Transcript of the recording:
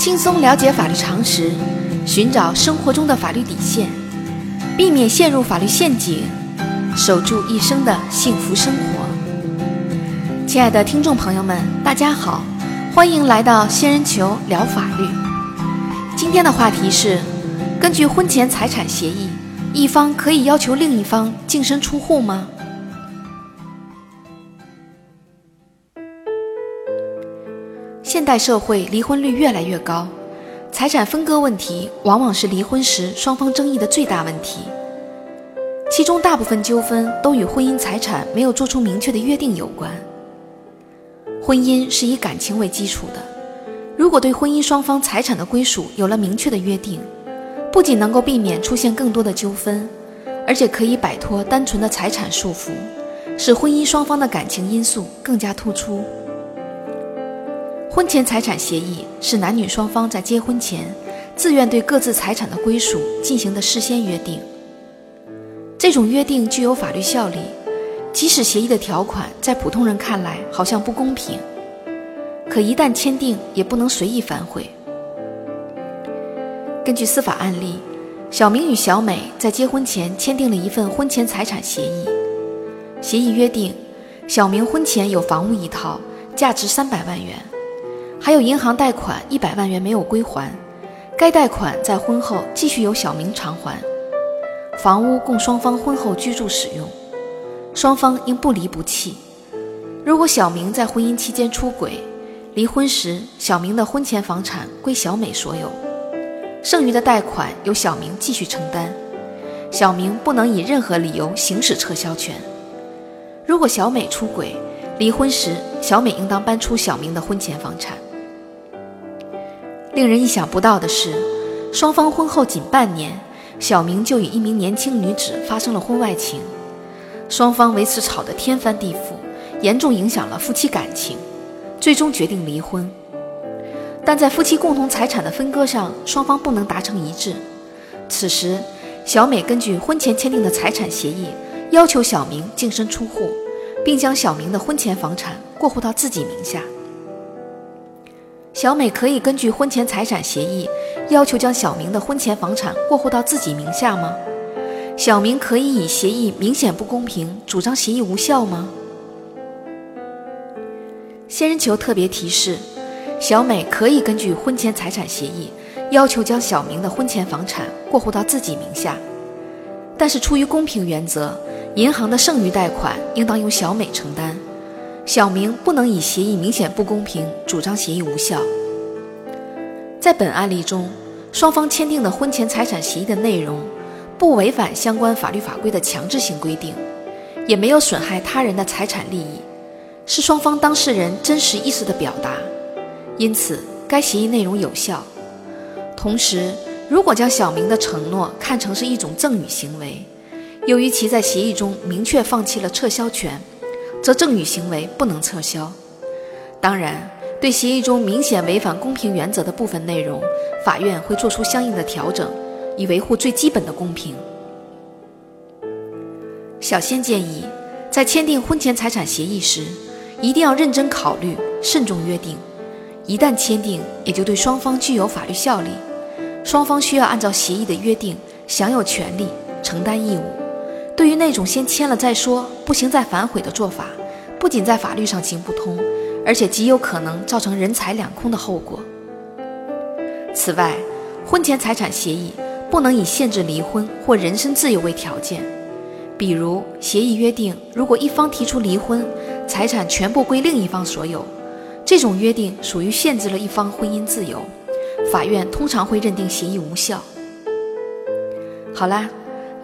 轻松了解法律常识，寻找生活中的法律底线，避免陷入法律陷阱，守住一生的幸福生活。亲爱的听众朋友们，大家好，欢迎来到仙人球聊法律。今天的话题是：根据婚前财产协议，一方可以要求另一方净身出户吗？现代社会离婚率越来越高，财产分割问题往往是离婚时双方争议的最大问题。其中大部分纠纷都与婚姻财产没有做出明确的约定有关。婚姻是以感情为基础的，如果对婚姻双方财产的归属有了明确的约定，不仅能够避免出现更多的纠纷，而且可以摆脱单纯的财产束缚，使婚姻双方的感情因素更加突出。婚前财产协议是男女双方在结婚前自愿对各自财产的归属进行的事先约定。这种约定具有法律效力，即使协议的条款在普通人看来好像不公平，可一旦签订也不能随意反悔。根据司法案例，小明与小美在结婚前签订了一份婚前财产协议。协议约定，小明婚前有房屋一套，价值三百万元。还有银行贷款一百万元没有归还，该贷款在婚后继续由小明偿还。房屋供双方婚后居住使用，双方应不离不弃。如果小明在婚姻期间出轨，离婚时小明的婚前房产归小美所有，剩余的贷款由小明继续承担。小明不能以任何理由行使撤销权。如果小美出轨，离婚时小美应当搬出小明的婚前房产。令人意想不到的是，双方婚后仅半年，小明就与一名年轻女子发生了婚外情，双方为此吵得天翻地覆，严重影响了夫妻感情，最终决定离婚。但在夫妻共同财产的分割上，双方不能达成一致。此时，小美根据婚前签订的财产协议，要求小明净身出户，并将小明的婚前房产过户到自己名下。小美可以根据婚前财产协议要求将小明的婚前房产过户到自己名下吗？小明可以以协议明显不公平主张协议无效吗？仙人球特别提示：小美可以根据婚前财产协议要求将小明的婚前房产过户到自己名下，但是出于公平原则，银行的剩余贷款应当由小美承担。小明不能以协议明显不公平主张协议无效。在本案例中，双方签订的婚前财产协议的内容不违反相关法律法规的强制性规定，也没有损害他人的财产利益，是双方当事人真实意思的表达，因此该协议内容有效。同时，如果将小明的承诺看成是一种赠与行为，由于其在协议中明确放弃了撤销权。则赠与行为不能撤销。当然，对协议中明显违反公平原则的部分内容，法院会作出相应的调整，以维护最基本的公平。小仙建议，在签订婚前财产协议时，一定要认真考虑，慎重约定。一旦签订，也就对双方具有法律效力。双方需要按照协议的约定，享有权利，承担义务。对于那种先签了再说，不行再反悔的做法，不仅在法律上行不通，而且极有可能造成人财两空的后果。此外，婚前财产协议不能以限制离婚或人身自由为条件，比如协议约定，如果一方提出离婚，财产全部归另一方所有，这种约定属于限制了一方婚姻自由，法院通常会认定协议无效。好啦。